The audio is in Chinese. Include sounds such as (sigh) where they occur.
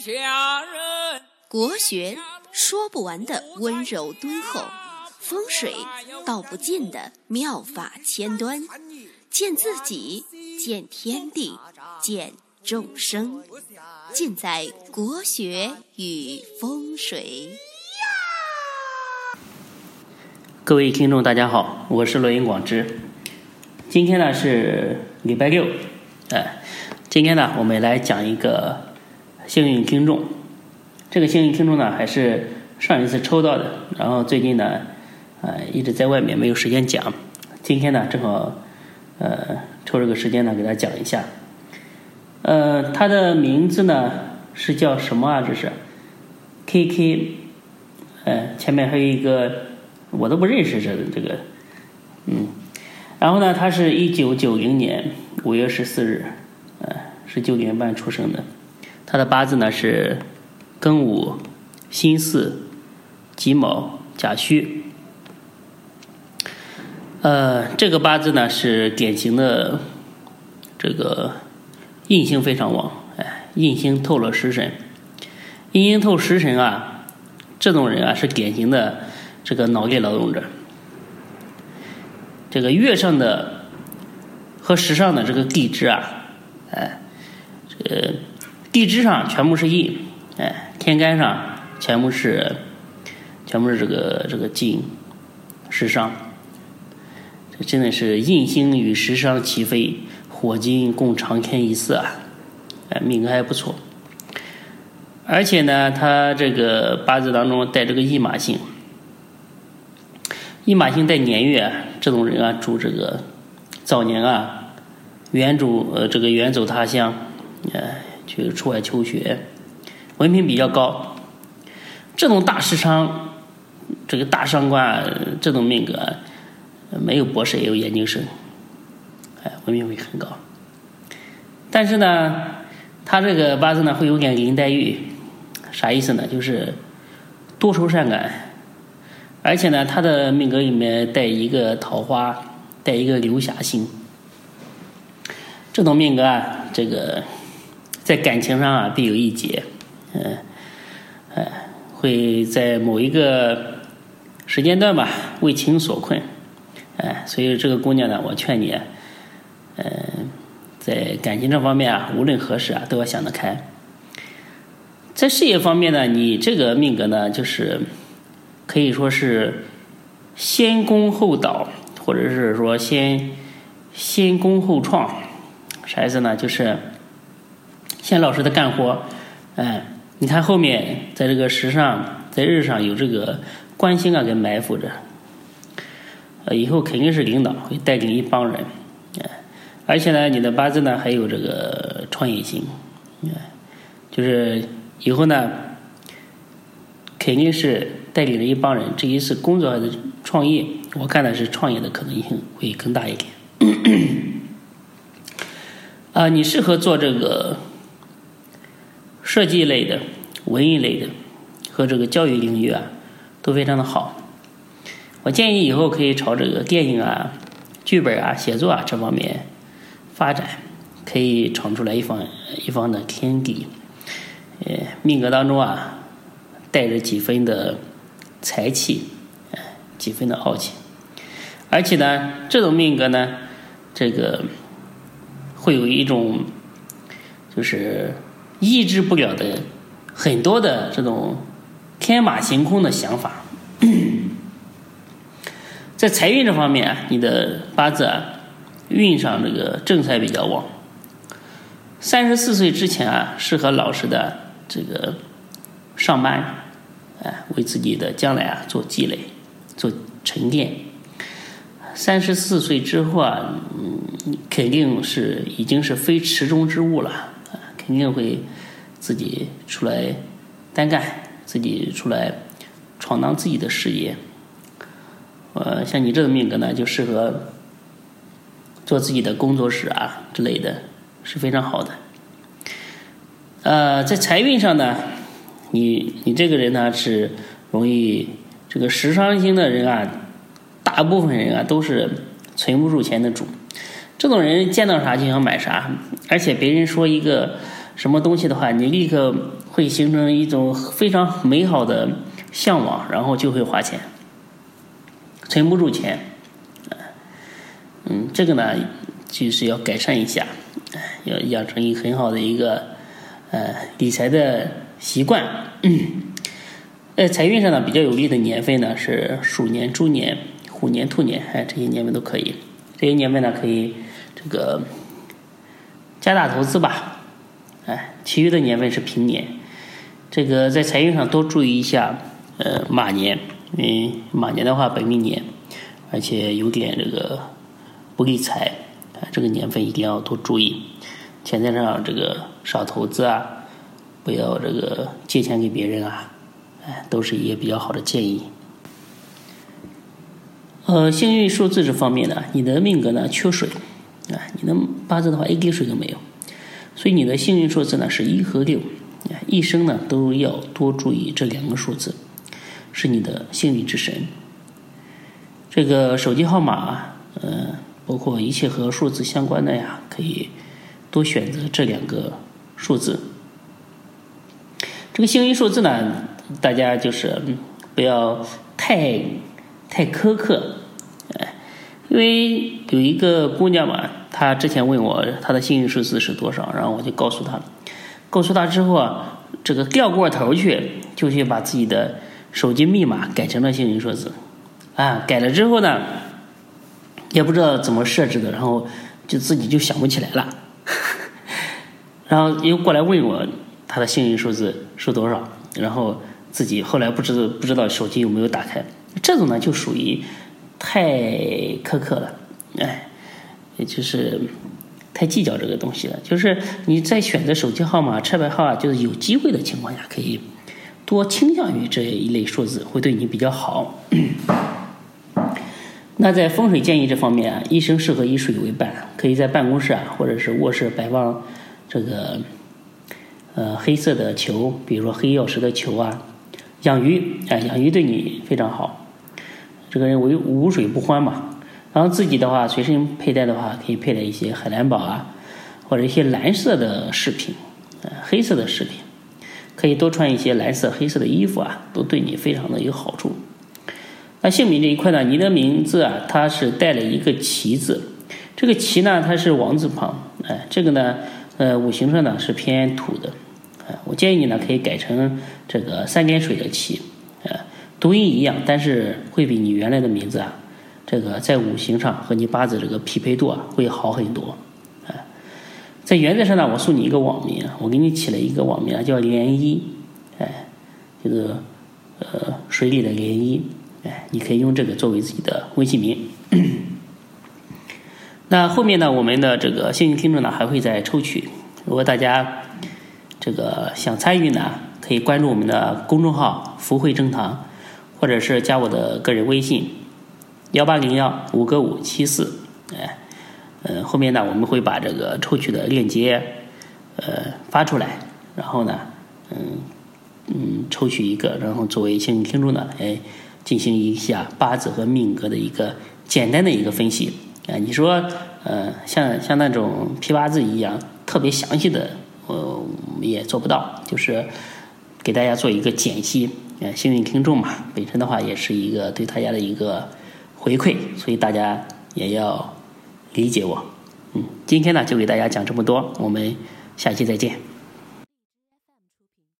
下人。国学说不完的温柔敦厚，风水道不尽的妙法千端，见自己，见天地，见众生，尽在国学与风水。各位听众，大家好，我是罗云广之。今天呢是礼拜六，哎，今天呢我们来讲一个幸运听众。这个幸运听众呢还是上一次抽到的，然后最近呢，呃，一直在外面没有时间讲。今天呢正好，呃，抽这个时间呢给大家讲一下。呃，他的名字呢是叫什么啊？这是 K K，呃，前面还有一个。我都不认识这这个，嗯，然后呢，他是一九九零年五月十四日，呃，是九点半出生的。他的八字呢是庚午、辛巳、己卯、甲戌。呃，这个八字呢是典型的这个印星非常旺，哎，印星透了食神，印星透食神啊，这种人啊是典型的。这个脑力劳动者，这个月上的和时上的这个地支啊，哎，这个地支上全部是印，哎，天干上全部是全部是这个这个金时上，这真的是印星与时上齐飞，火金共长天一色啊，哎，命格还不错，而且呢，他这个八字当中带这个驿马星。驿马星带年月，这种人啊，主这个早年啊，远主呃这个远走他乡，呃去出外求学，文凭比较高。这种大师商，这个大商官，这种命格，没有博士也有研究生，哎，文凭会很高。但是呢，他这个八字呢会有点林黛玉，啥意思呢？就是多愁善感。而且呢，他的命格里面带一个桃花，带一个流霞星。这种命格啊，这个在感情上啊必有一劫，嗯，哎，会在某一个时间段吧为情所困，哎，所以这个姑娘呢，我劝你，嗯，在感情这方面啊，无论何时啊都要想得开。在事业方面呢，你这个命格呢，就是。可以说是先攻后倒，或者是说先先攻后创，啥意思呢？就是先老实的干活，哎，你看后面在这个时上，在日上有这个官星啊给埋伏着，呃，以后肯定是领导，会带领一帮人，哎，而且呢，你的八字呢还有这个创业星，哎，就是以后呢肯定是。带领了一帮人，至于是工作还是创业，我看的是创业的可能性会更大一点。(coughs) 啊，你适合做这个设计类的、文艺类的和这个教育领域啊，都非常的好。我建议以后可以朝这个电影啊、剧本啊、写作啊这方面发展，可以闯出来一方一方的天地。呃，命格当中啊，带着几分的。才气，几分的傲气，而且呢，这种命格呢，这个会有一种就是抑制不了的很多的这种天马行空的想法。(clears throat) 在财运这方面啊，你的八字啊，运上这个正财比较旺。三十四岁之前啊，适合老实的这个上班。哎，为自己的将来啊做积累、做沉淀。三十四岁之后啊，嗯，肯定是已经是非池中之物了，肯定会自己出来单干，自己出来闯荡自己的事业。呃，像你这种命格呢，就适合做自己的工作室啊之类的，是非常好的。呃，在财运上呢。你你这个人呢是容易这个时伤星的人啊，大部分人啊都是存不住钱的主。这种人见到啥就想买啥，而且别人说一个什么东西的话，你立刻会形成一种非常美好的向往，然后就会花钱，存不住钱。嗯，这个呢，就是要改善一下，要养成一很好的一个呃理财的习惯。在 (clears throat) 财运上呢，比较有利的年份呢是鼠年、猪年、虎年、兔年，哎，这些年份都可以。这些年份呢，可以这个加大投资吧，哎，其余的年份是平年。这个在财运上多注意一下，呃，马年，因为马年的话本命年，而且有点这个不利财，啊，这个年份一定要多注意。钱财上这个少投资啊，不要这个借钱给别人啊。哎，都是一些比较好的建议。呃，幸运数字这方面呢，你的命格呢缺水，你的八字的话一滴水都没有，所以你的幸运数字呢是一和六，一生呢都要多注意这两个数字，是你的幸运之神。这个手机号码，呃，包括一切和数字相关的呀，可以多选择这两个数字。这个幸运数字呢？大家就是不要太太苛刻，哎，因为有一个姑娘嘛，他之前问我他的幸运数字是多少，然后我就告诉他，告诉他之后啊，这个掉过头去，就去把自己的手机密码改成了幸运数字，啊，改了之后呢，也不知道怎么设置的，然后就自己就想不起来了，(laughs) 然后又过来问我他的幸运数字是多少，然后。自己后来不知道不知道手机有没有打开，这种呢就属于太苛刻了，哎，也就是太计较这个东西了。就是你在选择手机号码、车牌号啊，就是有机会的情况下，可以多倾向于这一类数字，会对你比较好。那在风水建议这方面啊，一生适合以水为伴，可以在办公室啊或者是卧室摆放这个呃黑色的球，比如说黑曜石的球啊。养鱼，哎，养鱼对你非常好。这个人为无水不欢嘛。然后自己的话，随身佩戴的话，可以佩戴一些海蓝宝啊，或者一些蓝色的饰品，呃，黑色的饰品，可以多穿一些蓝色、黑色的衣服啊，都对你非常的有好处。那姓名这一块呢，你的名字啊，它是带了一个奇字，这个奇呢，它是王字旁，哎，这个呢，呃，五行上呢是偏土的。我建议你呢，可以改成这个三点水的齐，呃，读音一样，但是会比你原来的名字啊，这个在五行上和你八字这个匹配度啊会好很多，啊，在原则上呢，我送你一个网名，我给你起了一个网名叫涟漪，哎，这个呃水里的涟漪，哎，你可以用这个作为自己的微信名。那后面呢，我们的这个幸运听众呢还会再抽取，如果大家。这个想参与呢，可以关注我们的公众号“福慧正堂”，或者是加我的个人微信：幺八零幺五个五七四。哎，呃，后面呢我们会把这个抽取的链接呃发出来，然后呢，嗯嗯，抽取一个，然后作为幸运听众呢，来进行一下八字和命格的一个简单的一个分析。啊，你说，呃，像像那种批八字一样特别详细的。呃，也做不到，就是给大家做一个解析。呃，幸运听众嘛，本身的话也是一个对大家的一个回馈，所以大家也要理解我。嗯，今天呢就给大家讲这么多，我们下期再见。